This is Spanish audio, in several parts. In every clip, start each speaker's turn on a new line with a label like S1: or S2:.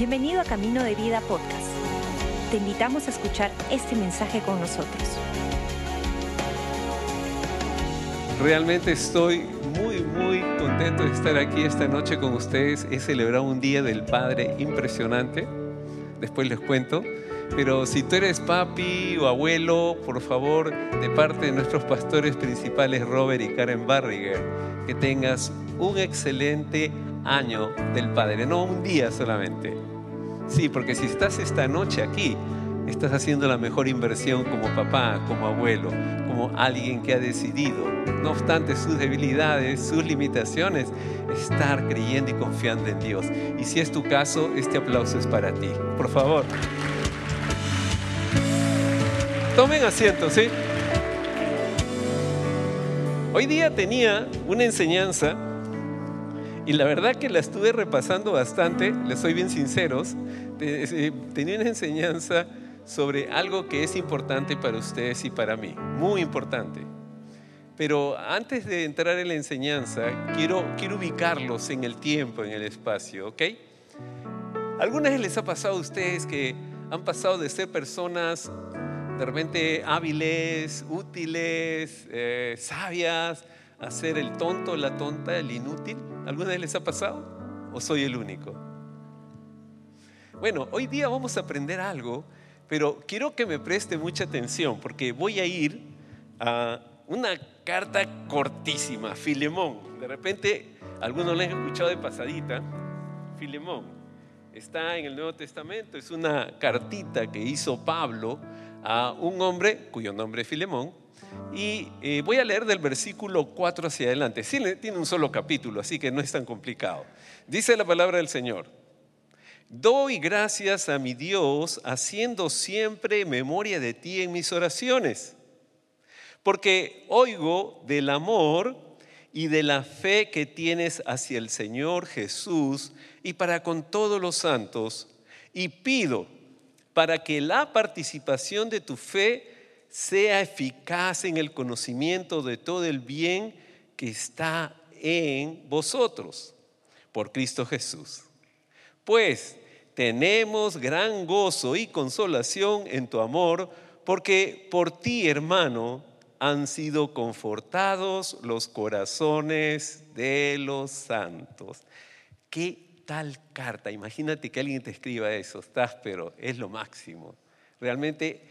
S1: Bienvenido a Camino de Vida Podcast. Te invitamos a escuchar este mensaje con nosotros.
S2: Realmente estoy muy, muy contento de estar aquí esta noche con ustedes. He celebrado un día del Padre impresionante. Después les cuento. Pero si tú eres papi o abuelo, por favor, de parte de nuestros pastores principales, Robert y Karen Barriger, que tengas un excelente año del Padre, no un día solamente. Sí, porque si estás esta noche aquí, estás haciendo la mejor inversión como papá, como abuelo, como alguien que ha decidido, no obstante sus debilidades, sus limitaciones, estar creyendo y confiando en Dios. Y si es tu caso, este aplauso es para ti. Por favor. Tomen asiento, ¿sí? Hoy día tenía una enseñanza y la verdad que la estuve repasando bastante, les soy bien sinceros. Eh, tenía una enseñanza sobre algo que es importante para ustedes y para mí, muy importante. Pero antes de entrar en la enseñanza, quiero, quiero ubicarlos en el tiempo, en el espacio, ¿ok? ¿Alguna vez les ha pasado a ustedes que han pasado de ser personas de repente hábiles, útiles, eh, sabias, a ser el tonto, la tonta, el inútil? ¿Alguna vez les ha pasado? ¿O soy el único? Bueno, hoy día vamos a aprender algo, pero quiero que me preste mucha atención porque voy a ir a una carta cortísima, Filemón. De repente, algunos le han escuchado de pasadita. Filemón está en el Nuevo Testamento, es una cartita que hizo Pablo a un hombre cuyo nombre es Filemón. Y eh, voy a leer del versículo 4 hacia adelante. Sí, tiene un solo capítulo, así que no es tan complicado. Dice la palabra del Señor. Doy gracias a mi Dios haciendo siempre memoria de ti en mis oraciones, porque oigo del amor y de la fe que tienes hacia el Señor Jesús y para con todos los santos, y pido para que la participación de tu fe sea eficaz en el conocimiento de todo el bien que está en vosotros, por Cristo Jesús. Pues tenemos gran gozo y consolación en tu amor, porque por ti, hermano, han sido confortados los corazones de los santos. Qué tal carta. Imagínate que alguien te escriba eso, estás, pero es lo máximo. Realmente,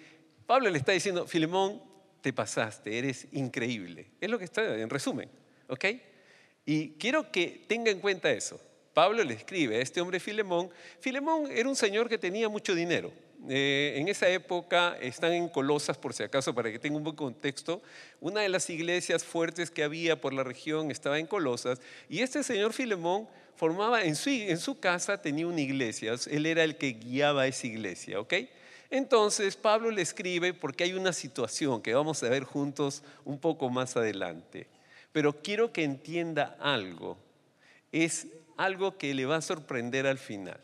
S2: Pablo le está diciendo, Filemón, te pasaste, eres increíble. Es lo que está en resumen, ¿ok? Y quiero que tenga en cuenta eso. Pablo le escribe a este hombre Filemón. Filemón era un señor que tenía mucho dinero. Eh, en esa época están en Colosas, por si acaso, para que tenga un buen contexto. Una de las iglesias fuertes que había por la región estaba en Colosas. Y este señor Filemón formaba en su, en su casa, tenía una iglesia, él era el que guiaba esa iglesia, ¿ok? Entonces Pablo le escribe porque hay una situación que vamos a ver juntos un poco más adelante. Pero quiero que entienda algo, es algo que le va a sorprender al final.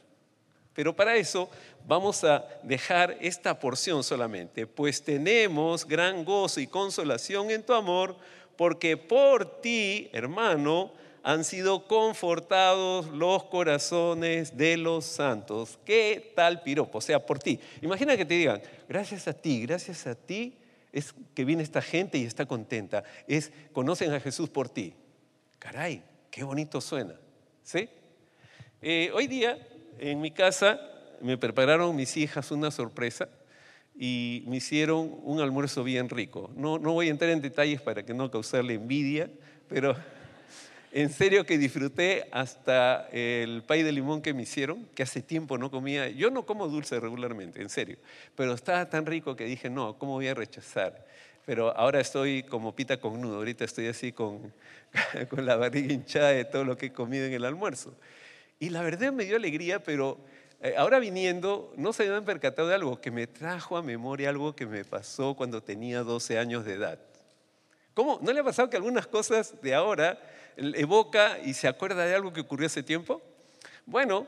S2: Pero para eso vamos a dejar esta porción solamente, pues tenemos gran gozo y consolación en tu amor, porque por ti, hermano, han sido confortados los corazones de los santos. ¿Qué tal piropo? O sea, por ti. Imagina que te digan, gracias a ti, gracias a ti es que viene esta gente y está contenta. Es, conocen a Jesús por ti. Caray, qué bonito suena. ¿Sí? Eh, hoy día en mi casa me prepararon mis hijas una sorpresa y me hicieron un almuerzo bien rico. No, no voy a entrar en detalles para que no causarle envidia, pero en serio que disfruté hasta el pay de limón que me hicieron, que hace tiempo no comía. Yo no como dulce regularmente, en serio, pero estaba tan rico que dije, no, ¿cómo voy a rechazar? Pero ahora estoy como pita con nudo, ahorita estoy así con, con la barriga hinchada de todo lo que he comido en el almuerzo. Y la verdad me dio alegría, pero eh, ahora viniendo, no se me han percatado de algo que me trajo a memoria algo que me pasó cuando tenía 12 años de edad. ¿Cómo? ¿No le ha pasado que algunas cosas de ahora evoca y se acuerda de algo que ocurrió hace tiempo? Bueno,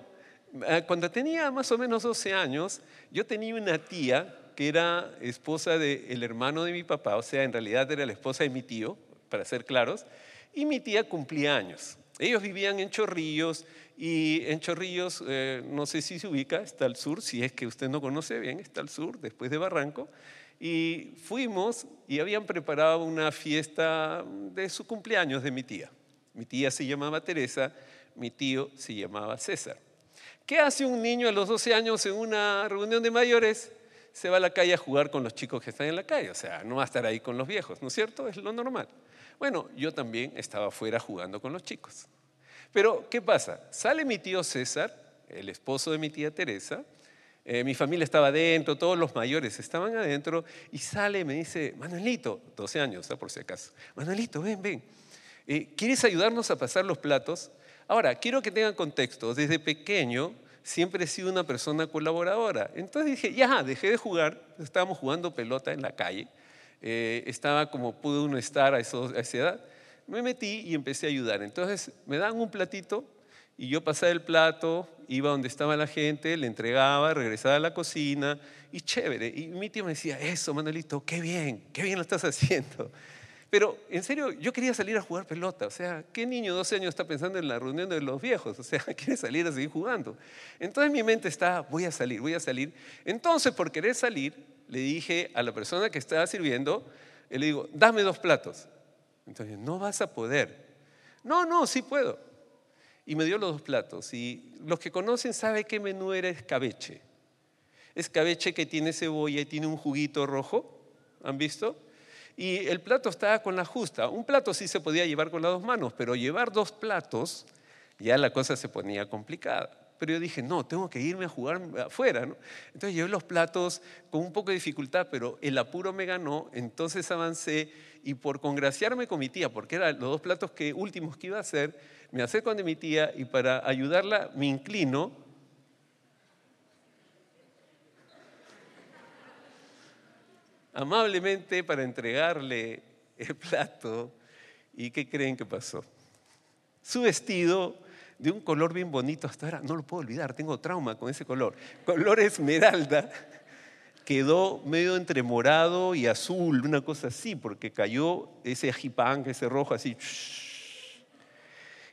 S2: eh, cuando tenía más o menos 12 años, yo tenía una tía que era esposa del hermano de mi papá, o sea, en realidad era la esposa de mi tío, para ser claros, y mi tía cumplía años. Ellos vivían en Chorrillos y en Chorrillos, eh, no sé si se ubica, está al sur, si es que usted no conoce bien, está al sur, después de Barranco. Y fuimos y habían preparado una fiesta de su cumpleaños de mi tía. Mi tía se llamaba Teresa, mi tío se llamaba César. ¿Qué hace un niño a los 12 años en una reunión de mayores? Se va a la calle a jugar con los chicos que están en la calle, o sea, no va a estar ahí con los viejos, ¿no es cierto? Es lo normal. Bueno, yo también estaba afuera jugando con los chicos. Pero, ¿qué pasa? Sale mi tío César, el esposo de mi tía Teresa, eh, mi familia estaba adentro, todos los mayores estaban adentro, y sale y me dice, Manuelito, 12 años, por si acaso, Manuelito, ven, ven, ¿quieres ayudarnos a pasar los platos? Ahora, quiero que tengan contexto, desde pequeño siempre he sido una persona colaboradora. Entonces dije, ya, dejé de jugar, estábamos jugando pelota en la calle, eh, estaba como pudo uno estar a, esa edad, me metí y empecé a ayudar. Entonces me dan un platito y yo pasaba el plato, iba donde estaba la gente, le entregaba, regresaba a la cocina y chévere. Y mi tío me decía, eso, Manuelito, qué bien, qué bien lo estás haciendo. Pero en serio, yo quería salir a jugar pelota. O sea, ¿qué niño de 12 años está pensando en la reunión de los viejos? O sea, quiere salir a seguir jugando. Entonces mi mente está, voy a salir, voy a salir. Entonces, por querer salir, le dije a la persona que estaba sirviendo, le digo, dame dos platos. Entonces, no vas a poder. No, no, sí puedo. Y me dio los dos platos. Y los que conocen saben qué menú era escabeche. Escabeche que tiene cebolla y tiene un juguito rojo. ¿Han visto? Y el plato estaba con la justa. Un plato sí se podía llevar con las dos manos, pero llevar dos platos ya la cosa se ponía complicada. Pero yo dije, no, tengo que irme a jugar afuera. ¿no? Entonces llevé los platos con un poco de dificultad, pero el apuro me ganó, entonces avancé y por congraciarme con mi tía, porque eran los dos platos que, últimos que iba a hacer, me acerco de mi tía y para ayudarla me inclino amablemente para entregarle el plato. ¿Y qué creen que pasó? Su vestido de un color bien bonito hasta ahora, no lo puedo olvidar, tengo trauma con ese color. Color esmeralda, quedó medio entre morado y azul, una cosa así, porque cayó ese ajipán, ese rojo así.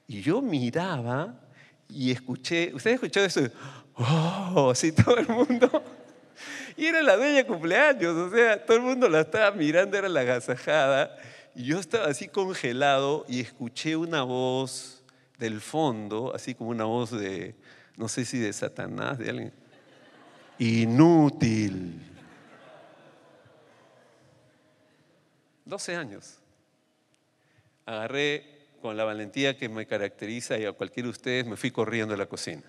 S2: Y yo miraba y escuché, ¿ustedes escucharon eso? Oh, así todo el mundo y era la bella cumpleaños, o sea, todo el mundo la estaba mirando, era la agasajada. Y yo estaba así congelado y escuché una voz del fondo, así como una voz de, no sé si de Satanás, de alguien. Inútil. 12 años. Agarré con la valentía que me caracteriza y a cualquiera de ustedes me fui corriendo a la cocina.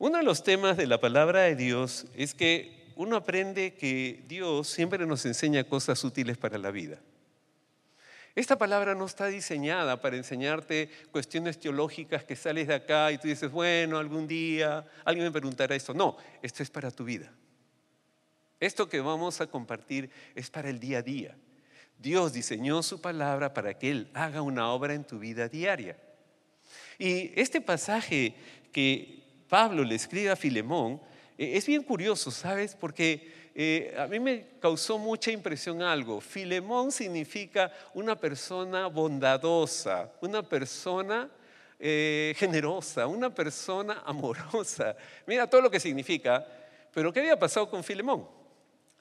S2: Uno de los temas de la palabra de Dios es que uno aprende que Dios siempre nos enseña cosas útiles para la vida. Esta palabra no está diseñada para enseñarte cuestiones teológicas que sales de acá y tú dices, bueno, algún día alguien me preguntará esto. No, esto es para tu vida. Esto que vamos a compartir es para el día a día. Dios diseñó su palabra para que Él haga una obra en tu vida diaria. Y este pasaje que Pablo le escribe a Filemón, eh, es bien curioso, ¿sabes? Porque eh, a mí me causó mucha impresión algo. Filemón significa una persona bondadosa, una persona eh, generosa, una persona amorosa. Mira todo lo que significa. Pero ¿qué había pasado con Filemón?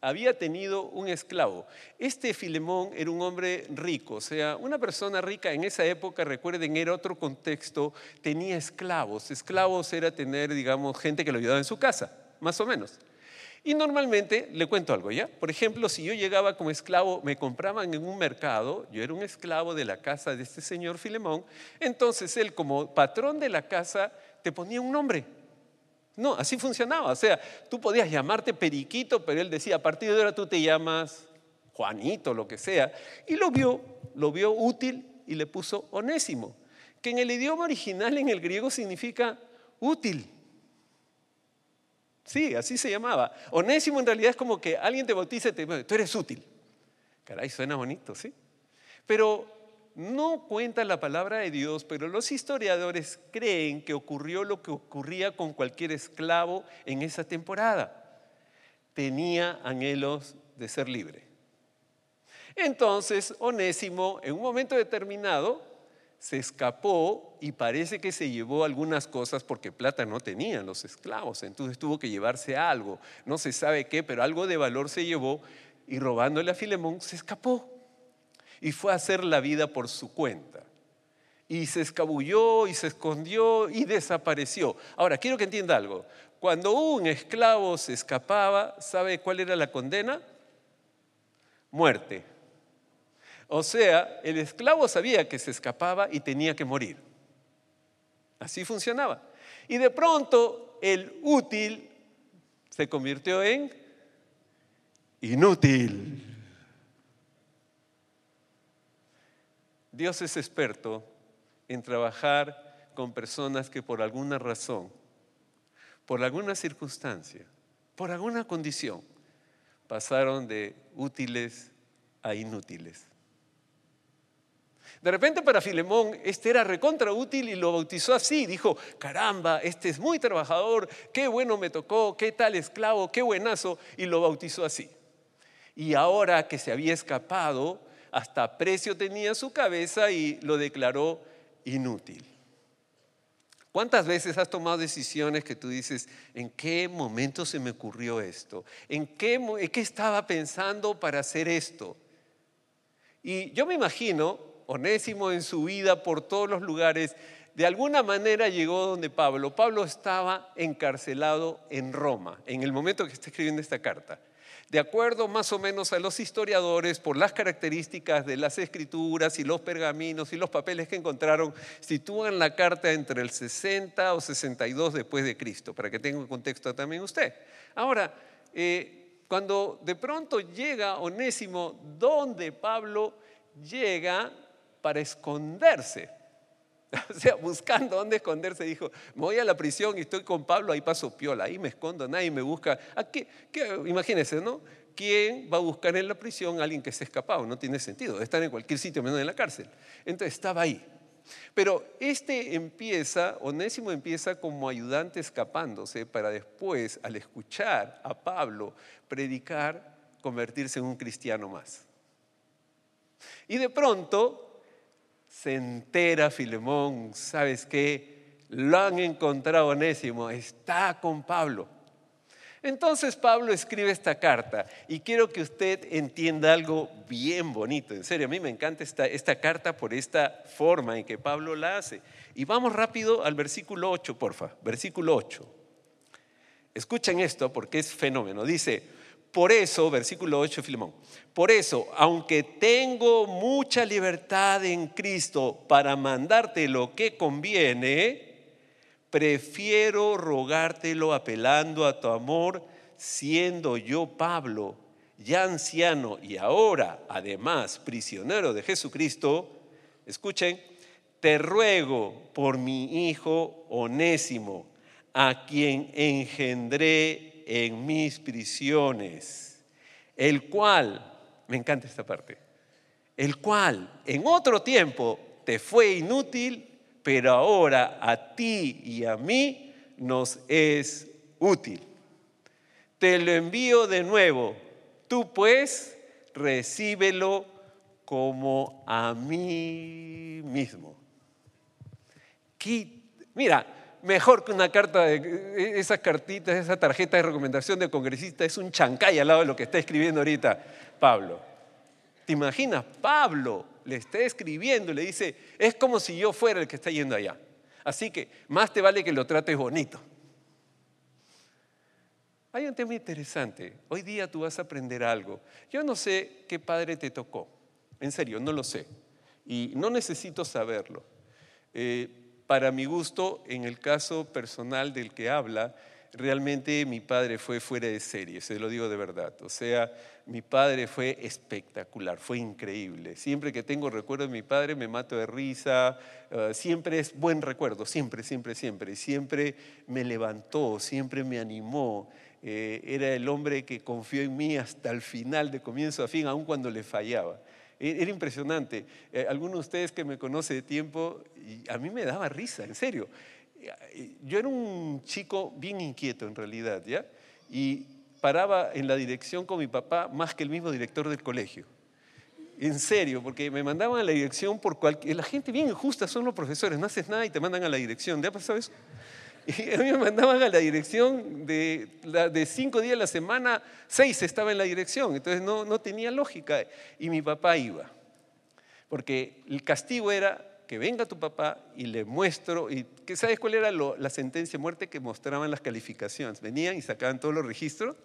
S2: Había tenido un esclavo. Este Filemón era un hombre rico, o sea, una persona rica en esa época, recuerden, era otro contexto, tenía esclavos. Esclavos era tener, digamos, gente que lo ayudaba en su casa, más o menos. Y normalmente, le cuento algo, ¿ya? Por ejemplo, si yo llegaba como esclavo, me compraban en un mercado, yo era un esclavo de la casa de este señor Filemón, entonces él como patrón de la casa te ponía un nombre, no, así funcionaba. O sea, tú podías llamarte Periquito, pero él decía, a partir de ahora tú te llamas Juanito, lo que sea. Y lo vio, lo vio útil y le puso onésimo, que en el idioma original, en el griego, significa útil. Sí, así se llamaba. Onésimo en realidad es como que alguien te bautiza y te dice, tú eres útil. Caray, suena bonito, ¿sí? Pero no cuenta la palabra de Dios, pero los historiadores creen que ocurrió lo que ocurría con cualquier esclavo en esa temporada. Tenía anhelos de ser libre. Entonces, Onésimo, en un momento determinado, se escapó y parece que se llevó algunas cosas porque plata no tenían los esclavos, entonces tuvo que llevarse algo, no se sabe qué, pero algo de valor se llevó y robándole a Filemón se escapó y fue a hacer la vida por su cuenta. Y se escabulló y se escondió y desapareció. Ahora, quiero que entienda algo. Cuando un esclavo se escapaba, ¿sabe cuál era la condena? Muerte. O sea, el esclavo sabía que se escapaba y tenía que morir. Así funcionaba. Y de pronto el útil se convirtió en inútil. Dios es experto en trabajar con personas que por alguna razón, por alguna circunstancia, por alguna condición, pasaron de útiles a inútiles. De repente para Filemón este era recontra útil y lo bautizó así. Dijo, caramba, este es muy trabajador, qué bueno me tocó, qué tal esclavo, qué buenazo, y lo bautizó así. Y ahora que se había escapado, hasta precio tenía su cabeza y lo declaró inútil. ¿Cuántas veces has tomado decisiones que tú dices, ¿en qué momento se me ocurrió esto? ¿En qué, estaba pensando para hacer esto? Y yo me imagino Onésimo en su vida por todos los lugares, de alguna manera llegó donde Pablo. Pablo estaba encarcelado en Roma en el momento que está escribiendo esta carta. De acuerdo más o menos a los historiadores, por las características de las escrituras y los pergaminos y los papeles que encontraron, sitúan la carta entre el 60 o 62 después de Cristo, para que tenga un contexto también usted. Ahora, eh, cuando de pronto llega Onésimo, donde Pablo llega, para esconderse. O sea, buscando dónde esconderse, dijo, me voy a la prisión y estoy con Pablo, ahí paso piola, ahí me escondo, nadie me busca. ¿A qué, Imagínense, ¿no? ¿Quién va a buscar en la prisión a alguien que se ha escapado? No tiene sentido, estar en cualquier sitio menos en la cárcel. Entonces estaba ahí. Pero este empieza, Onésimo empieza como ayudante escapándose para después, al escuchar a Pablo predicar, convertirse en un cristiano más. Y de pronto se entera Filemón, ¿sabes qué? Lo han encontrado Onésimo, está con Pablo. Entonces Pablo escribe esta carta y quiero que usted entienda algo bien bonito, en serio, a mí me encanta esta, esta carta por esta forma en que Pablo la hace. Y vamos rápido al versículo 8, porfa, versículo 8. Escuchen esto porque es fenómeno. Dice, por eso, versículo 8, Filemón, por eso, aunque tengo mucha libertad en Cristo para mandarte lo que conviene, prefiero rogártelo apelando a tu amor, siendo yo Pablo, ya anciano y ahora además prisionero de Jesucristo, escuchen, te ruego por mi hijo onésimo, a quien engendré en mis prisiones, el cual, me encanta esta parte, el cual en otro tiempo te fue inútil, pero ahora a ti y a mí nos es útil. Te lo envío de nuevo, tú pues recíbelo como a mí mismo. Mira, mejor que una carta, de, esas cartitas, esa tarjeta de recomendación de congresista, es un chancay al lado de lo que está escribiendo ahorita Pablo. ¿Te imaginas? Pablo le está escribiendo le dice, es como si yo fuera el que está yendo allá. Así que más te vale que lo trates bonito. Hay un tema interesante. Hoy día tú vas a aprender algo. Yo no sé qué padre te tocó. En serio, no lo sé. Y no necesito saberlo. Eh, para mi gusto, en el caso personal del que habla, realmente mi padre fue fuera de serie, se lo digo de verdad. O sea, mi padre fue espectacular, fue increíble. Siempre que tengo recuerdo de mi padre me mato de risa, eh, siempre es buen recuerdo, siempre, siempre, siempre. Siempre me levantó, siempre me animó. Eh, era el hombre que confió en mí hasta el final, de comienzo a fin, aun cuando le fallaba. E-, era impresionante. Eh, algunos de ustedes que me conocen de tiempo, a mí me daba risa, en serio. Yo era un chico bien inquieto en realidad, ¿ya? Y paraba en la dirección con mi papá más que el mismo director del colegio. en serio, porque me mandaban a la dirección por cualquier... La gente bien injusta son los profesores, no haces nada y te mandan a la dirección. ¿Te ha pasado eso? Y a mí me mandaban a la dirección de, de cinco días a la semana, seis estaba en la dirección, entonces no, no tenía lógica. Y mi papá iba, porque el castigo era que venga tu papá y le muestro, y ¿sabes cuál era la sentencia de muerte que mostraban las calificaciones? Venían y sacaban todos los registros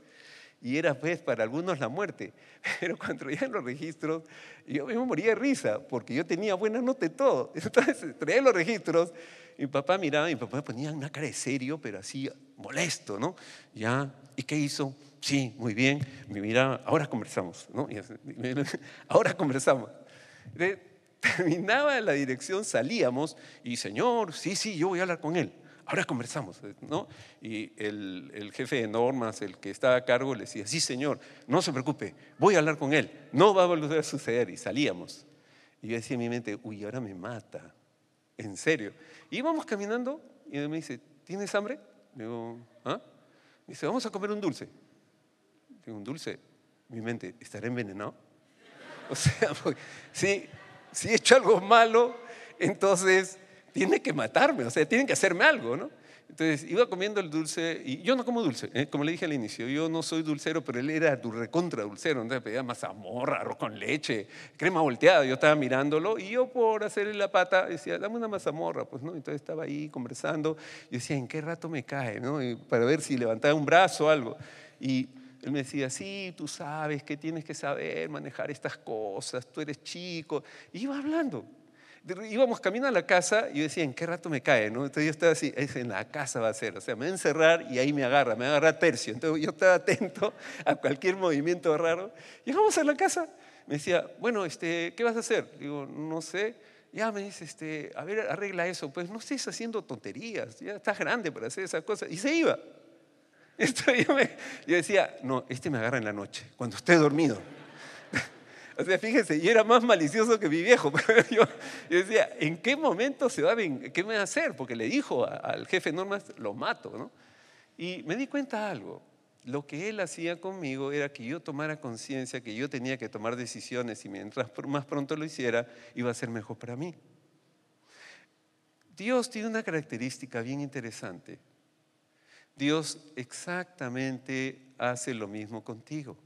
S2: y era pues para algunos la muerte. Pero cuando traían los registros, yo me moría de risa, porque yo tenía buena nota y todo. Entonces traía los registros, mi papá miraba, mi papá ponía una cara de serio, pero así molesto, ¿no? Ya, ¿y qué hizo? Sí, muy bien. Me miraba, ahora conversamos, ¿no? ahora conversamos terminaba la dirección, salíamos y, Señor, sí, sí, yo voy a hablar con él. Ahora conversamos, ¿no? Y el, jefe de normas, el que estaba a cargo, le decía, sí, señor, no se preocupe, voy a hablar con él, no va a volver a suceder. Y salíamos. Y yo decía en mi mente, uy, ahora me mata, en serio. Y íbamos caminando y me dice, ¿tienes hambre? Digo, ¿ah? Me dice, vamos a comer un dulce. Digo, un dulce. Mi mente, ¿estaré envenenado? O sea, sí, si he hecho algo malo, entonces tiene que matarme, o sea, tienen que hacerme algo, ¿no? Entonces iba comiendo el dulce, y yo no como dulce, ¿eh? como le dije al inicio, yo no soy dulcero, pero él era tu recontra dulcero, entonces pedía mazamorra, arroz con leche, crema volteada, yo estaba mirándolo, y yo por hacerle la pata decía, dame una mazamorra, pues no, entonces estaba ahí conversando, yo decía, ¿en qué rato me cae? ¿no? para ver si levantaba un brazo o algo. Y él me decía, sí, tú sabes que tienes que saber manejar estas cosas, tú eres chico. Y iba hablando. Íbamos camino a la casa y yo decía, ¿en qué rato me cae? ¿no? Entonces yo estaba así, es en la casa va a ser, o sea, me va a encerrar y ahí me agarra, me agarra tercio. Entonces yo estaba atento a cualquier movimiento raro. Llegamos a la casa, me decía, bueno, este, ¿qué vas a hacer? Digo, no sé. Ya me dice, este, a ver, arregla eso. Pues no estés haciendo tonterías, ya estás grande para hacer esas cosas. Y se iba. yo, decía, no, este me agarra en la noche, cuando esté dormido. O sea, fíjense, yo era más malicioso que mi viejo. Yo, yo, decía, ¿en qué momento se va a qué me va a hacer? Porque le dijo al jefe Normas, lo mato, ¿no? Y me di cuenta algo. Lo que él hacía conmigo era que yo tomara conciencia que yo tenía que tomar decisiones y mientras más pronto lo hiciera, iba a ser mejor para mí. Dios tiene una característica bien interesante. Dios exactamente hace lo mismo contigo.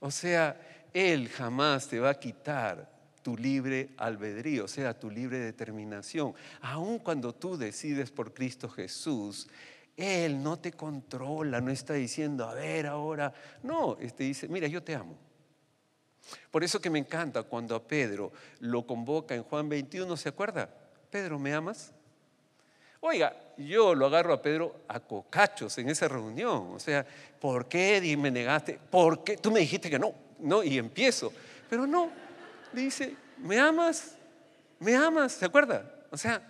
S2: O sea, Él jamás te va a quitar tu libre albedrío, o sea, tu libre determinación. Aun cuando tú decides por Cristo Jesús, Él no te controla, no está diciendo, a ver ahora, no, te este dice, mira, yo te amo. Por eso que me encanta cuando a Pedro lo convoca en Juan 21, ¿se acuerda? Pedro, ¿me amas? Oiga, yo lo agarro a Pedro a cocachos en esa reunión. O sea, ¿por qué me negaste? ¿Por qué? Tú me dijiste que no, no, y empiezo. Pero no, dice, ¿me amas? ¿Me amas? ¿Se acuerda? O sea,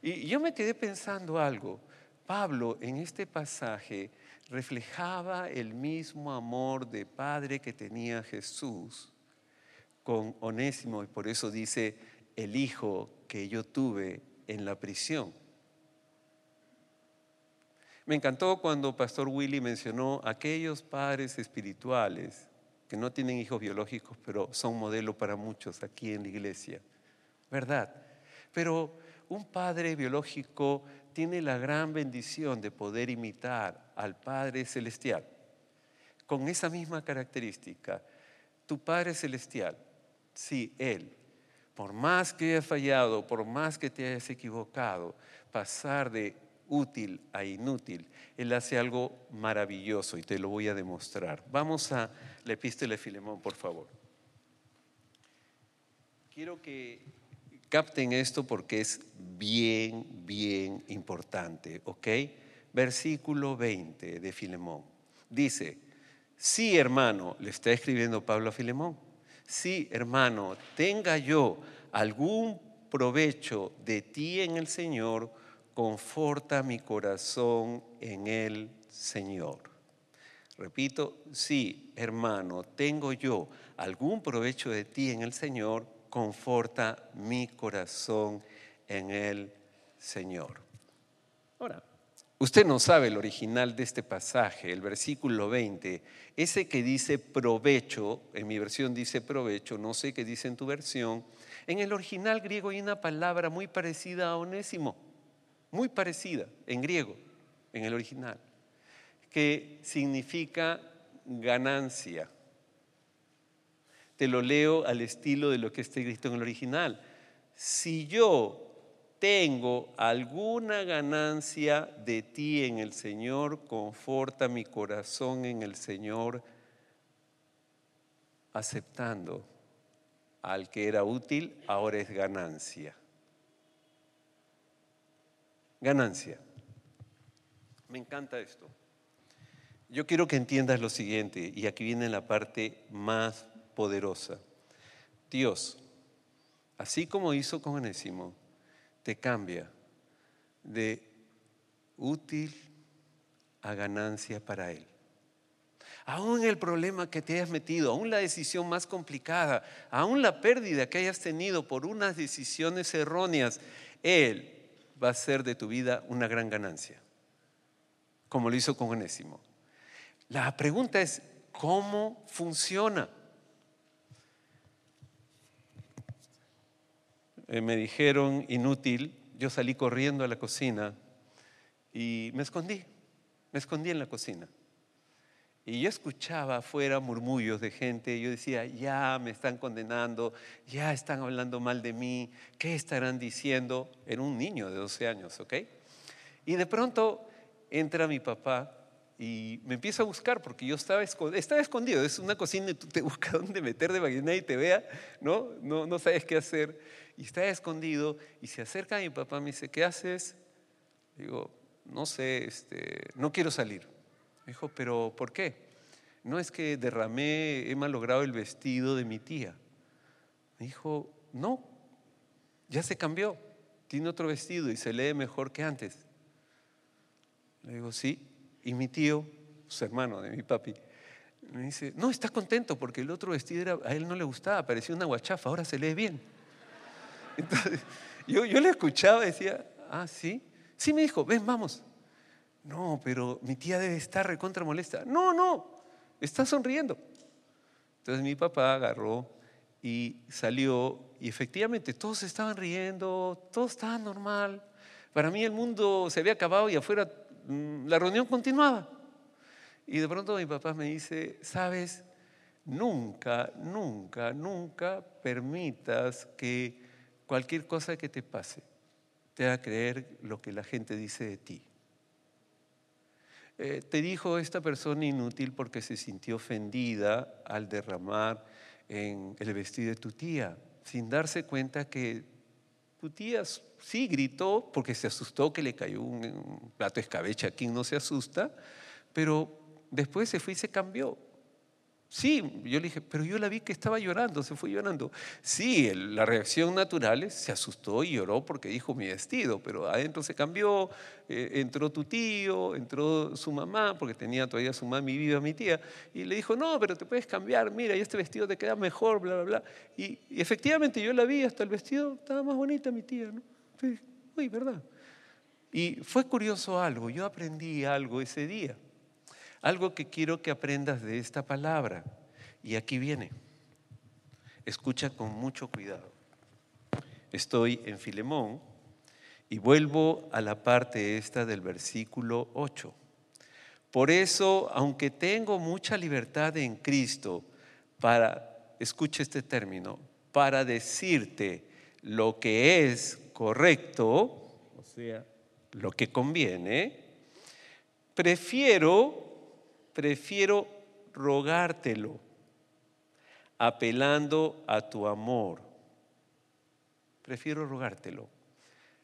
S2: y yo me quedé pensando algo. Pablo en este pasaje reflejaba el mismo amor de padre que tenía Jesús con Onésimo y por eso dice el hijo que yo tuve en la prisión. Me encantó cuando Pastor Willy mencionó aquellos padres espirituales no tienen hijos biológicos, pero son modelo para muchos aquí en la iglesia. ¿Verdad? Pero un padre biológico tiene la gran bendición de poder imitar al Padre Celestial. Con esa misma característica, tu Padre Celestial, sí, Él, por más que haya fallado, por más que te hayas equivocado, pasar de útil a inútil. Él hace algo maravilloso y te lo voy a demostrar. Vamos a la epístola de Filemón, por favor. Quiero que capten esto porque es bien, bien importante, ¿ok? Versículo 20 de Filemón. Dice, sí hermano, le está escribiendo Pablo a Filemón, sí hermano, tenga yo algún provecho de ti en el Señor, conforta mi corazón en el Señor. Repito, sí, hermano, tengo yo algún provecho de ti en el Señor, conforta mi corazón en el Señor. Ahora, Usted no sabe el original de este pasaje, el versículo 20, ese que dice provecho, en mi versión dice provecho, no sé qué dice en tu versión, en el original griego hay una palabra muy parecida a onésimo, muy parecida en griego, en el original, que significa ganancia. Te lo leo al estilo de lo que está escrito en el original. Si yo tengo alguna ganancia de ti en el Señor, conforta mi corazón en el Señor, aceptando al que era útil, ahora es ganancia. Ganancia. Me encanta esto. Yo quiero que entiendas lo siguiente, y aquí viene la parte más poderosa. Dios, así como hizo con Onésimo, te cambia de útil a ganancia para Él. Aún el problema que te hayas metido, aún la decisión más complicada, aún la pérdida que hayas tenido por unas decisiones erróneas, Él va a ser de tu vida una gran ganancia, como lo hizo con Onésimo. La pregunta es, ¿cómo funciona? Eh, me dijeron inútil, yo salí corriendo a la cocina y me escondí, me escondí en la cocina. Y yo escuchaba afuera murmullos de gente, yo decía, ya me están condenando, ya están hablando mal de mí, ¿qué estarán diciendo? Era un niño de 12 años, ¿ok? Y de pronto entra mi papá y me empieza a buscar porque yo estaba escondido, estaba escondido, es una cocina y tú te buscas dónde meter de para que nadie te vea, ¿no? ¿no? No sabes qué hacer y está escondido y se acerca a mi papá, me dice, ¿qué haces? Digo, no sé, este, no quiero salir. Me dijo, pero ¿por qué? No es que derramé, he malogrado el vestido de mi tía. Me dijo, no, ya se cambió, tiene otro vestido y se lee mejor que antes. Le digo, sí, y mi tío, su hermano de mi papi, me dice, no, está contento porque el otro vestido a él no le gustaba, parecía una guachafa, ahora se lee bien. Entonces, yo, yo le escuchaba y decía, ah, sí. Sí, me dijo, ven, vamos. No, pero mi tía debe estar recontra molesta. No, no, está sonriendo. Entonces mi papá agarró y salió y efectivamente todos estaban riendo, todo estaba normal. Para mí el mundo se había acabado y afuera la reunión continuaba. Y de pronto mi papá me dice, sabes, nunca, nunca, nunca permitas que cualquier cosa que te pase te haga creer lo que la gente dice de ti. Eh, te dijo esta persona inútil porque se sintió ofendida al derramar en el vestido de tu tía, sin darse cuenta que tu tía sí gritó porque se asustó que le cayó un, plato de escabeche, a no se asusta, pero después se fue y se cambió. Sí, yo le dije, pero yo la vi que estaba llorando, se fue llorando. Sí, la reacción natural es, se asustó y lloró porque dijo mi vestido, pero adentro se cambió, eh, entró tu tío, entró su mamá, porque tenía todavía su mamá y viva mi tía, y le dijo, no, pero te puedes cambiar, mira, y este vestido te queda mejor, bla, bla, bla. Y, efectivamente yo la vi, hasta el vestido estaba más bonita mi tía, ¿no? Uy, ¿verdad? Y fue curioso algo, yo aprendí algo ese día. Algo que quiero que aprendas de esta palabra. Y aquí viene. Escucha con mucho cuidado. Estoy en Filemón y vuelvo a la parte esta del versículo 8. Por eso, aunque tengo mucha libertad en Cristo para, escucha este término, para decirte lo que es correcto, o sea, lo que conviene, prefiero prefiero rogártelo, apelando a tu amor. Prefiero rogártelo.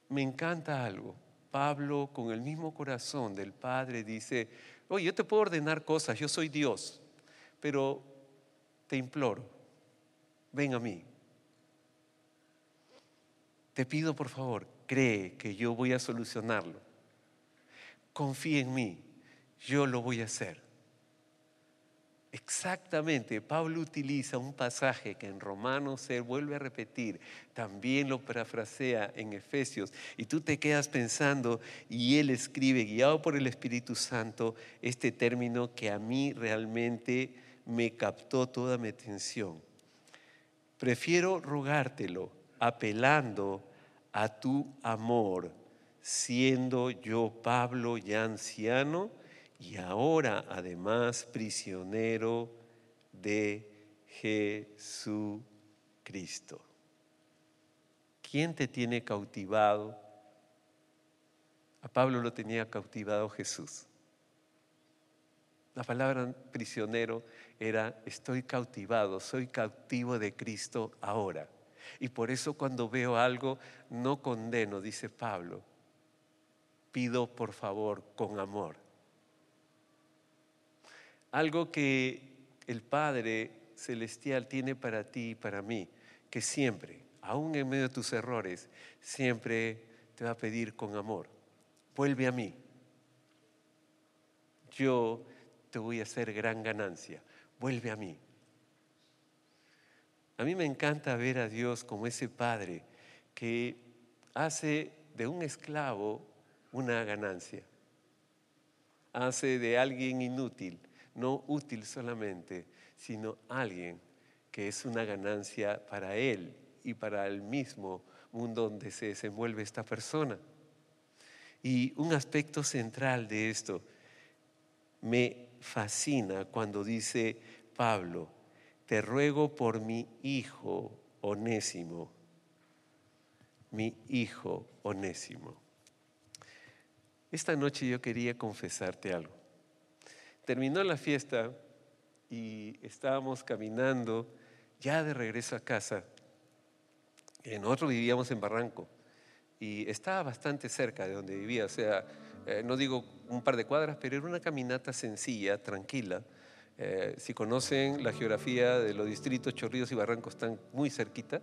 S2: Me encanta algo. Pablo, con el mismo corazón del Padre, dice, oye, yo te puedo ordenar cosas, yo soy Dios, pero te imploro, ven a mí. Te pido, por favor, cree que yo voy a solucionarlo. Confía en mí, yo lo voy a hacer Exactamente, Pablo utiliza un pasaje que en Romanos se vuelve a repetir, también lo parafrasea en Efesios, y tú te quedas pensando y él escribe, guiado por el Espíritu Santo, este término que a mí realmente me captó toda mi atención. Prefiero rogártelo apelando a tu amor, siendo yo Pablo ya anciano, y ahora además prisionero de Jesucristo. ¿Quién te tiene cautivado? A Pablo lo tenía cautivado Jesús. La palabra prisionero era estoy cautivado, soy cautivo de Cristo ahora. Y por eso cuando veo algo no condeno, dice Pablo. Pido por favor con amor algo que el Padre Celestial tiene para ti y para mí, que siempre, aún en medio de tus errores, siempre te va a pedir con amor, vuelve a mí. Yo te voy a hacer gran ganancia, vuelve a mí. A mí me encanta ver a Dios como ese Padre que hace de un esclavo una ganancia, hace de alguien inútil no útil solamente, sino alguien que es una ganancia para él y para el mismo mundo donde se desenvuelve esta persona. Y un aspecto central de esto me fascina cuando dice Pablo, te ruego por mi hijo onésimo, mi hijo onésimo. Esta noche yo quería confesarte algo. Terminó la fiesta y estábamos caminando ya de regreso a casa. Nosotros vivíamos en Barranco y estaba bastante cerca de donde vivía, o sea, eh, no digo un par de cuadras, pero era una caminata sencilla, tranquila. Eh, si conocen la geografía de los distritos Chorrillos y Barranco, están muy cerquita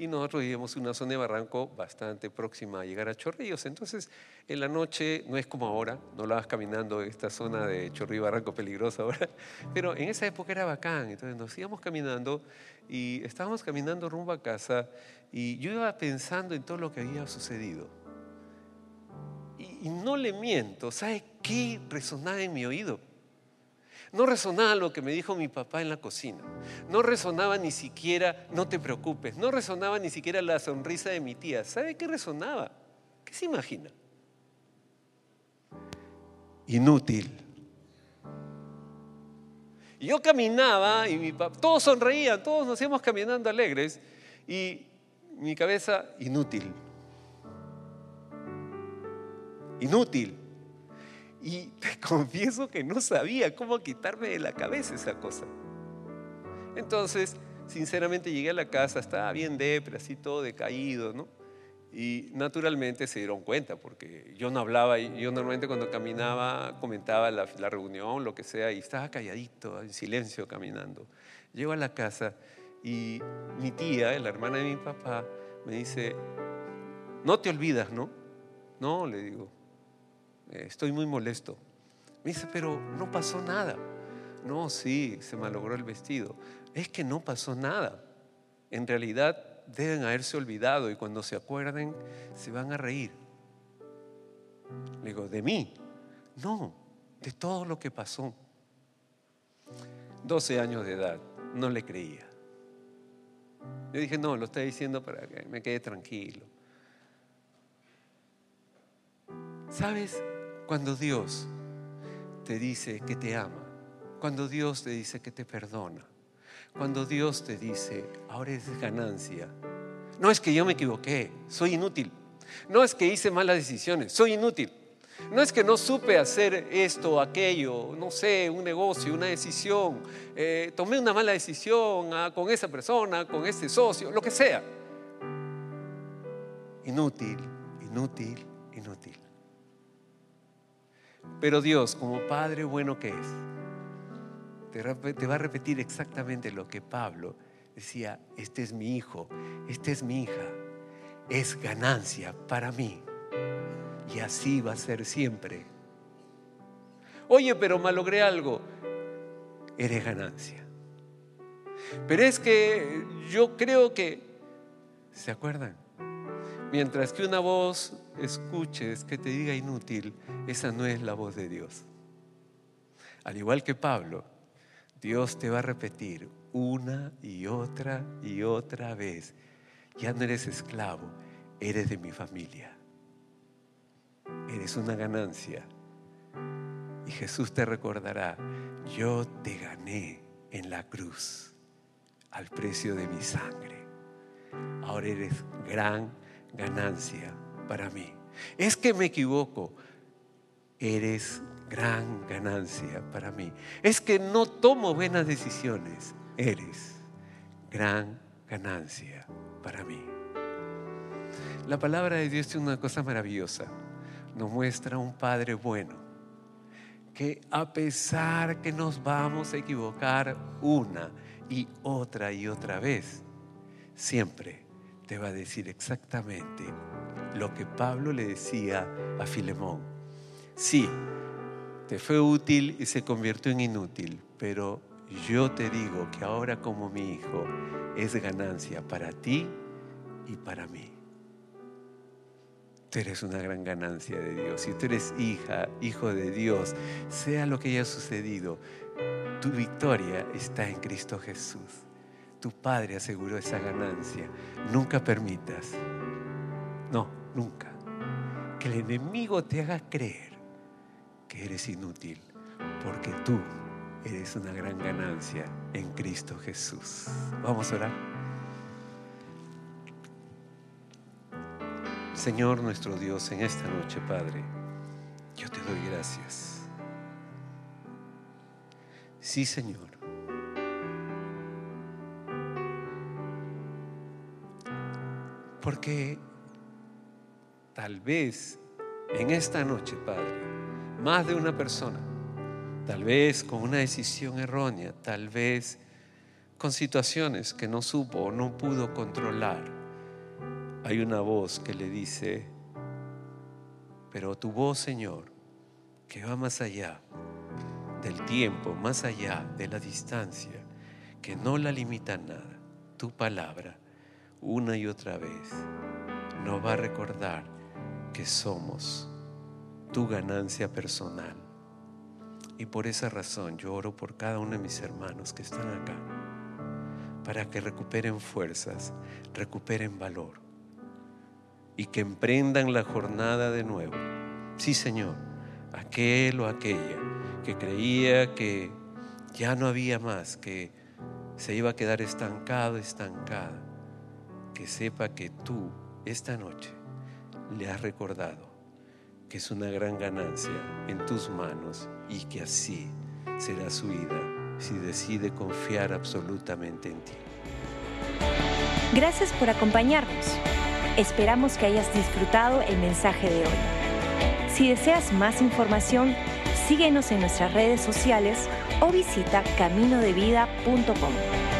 S2: y nosotros vivíamos en una zona de barranco bastante próxima a llegar a Chorrillos. Entonces, en la noche no es como ahora, no la vas caminando esta zona de Chorrillos y Barranco peligrosa ahora, pero en esa época era bacán. Entonces nos íbamos caminando y estábamos caminando rumbo a casa y yo iba pensando en todo lo que había sucedido. Y, y no le miento, ¿sabe qué resonaba en mi oído? No resonaba lo que me dijo mi papá en la cocina. No resonaba ni siquiera, no te preocupes. No resonaba ni siquiera la sonrisa de mi tía. ¿Sabe qué resonaba? ¿Qué se imagina? Inútil. Y yo caminaba y mi papá, todos sonreían, todos nos íbamos caminando alegres y mi cabeza, inútil. Inútil. Y te confieso que no sabía cómo quitarme de la cabeza esa cosa. Entonces, sinceramente llegué a la casa, estaba bien depre, así todo decaído, ¿no? Y naturalmente se dieron cuenta, porque yo no hablaba, yo normalmente cuando caminaba comentaba la, la reunión, lo que sea, y estaba calladito, en silencio caminando. Llego a la casa y mi tía, la hermana de mi papá, me dice, no te olvidas, ¿no? No, le digo, estoy muy molesto. Me dice, pero no pasó nada. No, sí, se malogró el vestido. Es que no pasó nada. En realidad deben haberse olvidado y cuando se acuerden se van a reír. Le digo, ¿de mí? No, de todo lo que pasó. 12 años de edad, no le creía. Yo dije, no, lo está diciendo para que me quede tranquilo. ¿Sabes? Cuando Dios te dice que te ama, cuando Dios te dice que te perdona, cuando Dios te dice, ahora es ganancia, no es que yo me equivoqué, soy inútil, no es que hice malas decisiones, soy inútil. No es que no supe hacer esto aquello, no sé, un negocio, una decisión, eh, tomé una mala decisión ah, con esa persona, con ese socio, lo que sea. Inútil, inútil. Pero Dios, como Padre bueno que es, te va a repetir exactamente lo que Pablo decía, este es mi hijo, esta es mi hija, es ganancia para mí. Y así va a ser siempre. Oye, pero malogré algo. eres ganancia. Pero es que yo creo que, ¿se acuerdan? Mientras que una voz escuches que te diga inútil, esa no es la voz de Dios. Al igual que Pablo, Dios te va a repetir una y otra y otra vez, ya no eres esclavo, eres de mi familia. Eres una ganancia. Y Jesús te recordará, yo te gané en la cruz al precio de mi sangre. Ahora eres gran ganancia para mí. Es que me equivoco. Eres gran ganancia para mí. Es que no tomo buenas decisiones. Eres gran ganancia para mí. La palabra de Dios tiene una cosa maravillosa. Nos muestra un Padre bueno que a pesar que nos vamos a equivocar una y otra y otra vez, siempre te va a decir exactamente lo que Pablo le decía a Filemón. Sí, te fue útil y se convirtió en inútil, pero yo te digo que ahora como mi hijo es ganancia para ti y para mí. Tú eres una gran ganancia de Dios. Si tú eres hija, hijo de Dios, sea lo que haya sucedido, tu victoria está en Cristo Jesús. Tu Padre aseguró esa ganancia. Nunca permitas, no, nunca, que el enemigo te haga creer que eres inútil, porque tú eres una gran ganancia en Cristo Jesús. Vamos a orar. Señor nuestro Dios, en esta noche, Padre, yo te doy gracias. Sí, Señor. Porque tal vez en esta noche, Padre, más de una persona tal vez con una decisión errónea, tal vez con situaciones que no supo o no pudo controlar, hay una voz que le dice, pero tu voz, Señor, que va más allá del tiempo, más allá de la distancia, que no la limita nada, tu palabra, una y otra vez, nos va a recordar que somos tu ganancia personal y por esa razón yo oro por cada uno de mis hermanos que están acá, para que recuperen fuerzas, recuperen valor y que emprendan la jornada de nuevo. Sí, Señor, aquel o aquella que creía que ya no había más, que se iba a quedar estancado, estancada, que sepa que tú esta noche le has recordado que es una gran ganancia en tus manos y que así será su vida si decide confiar absolutamente en ti.
S1: Gracias por acompañarnos. Esperamos que hayas disfrutado el mensaje de hoy. Si deseas más información, síguenos en nuestras redes sociales o visita caminodevida.com.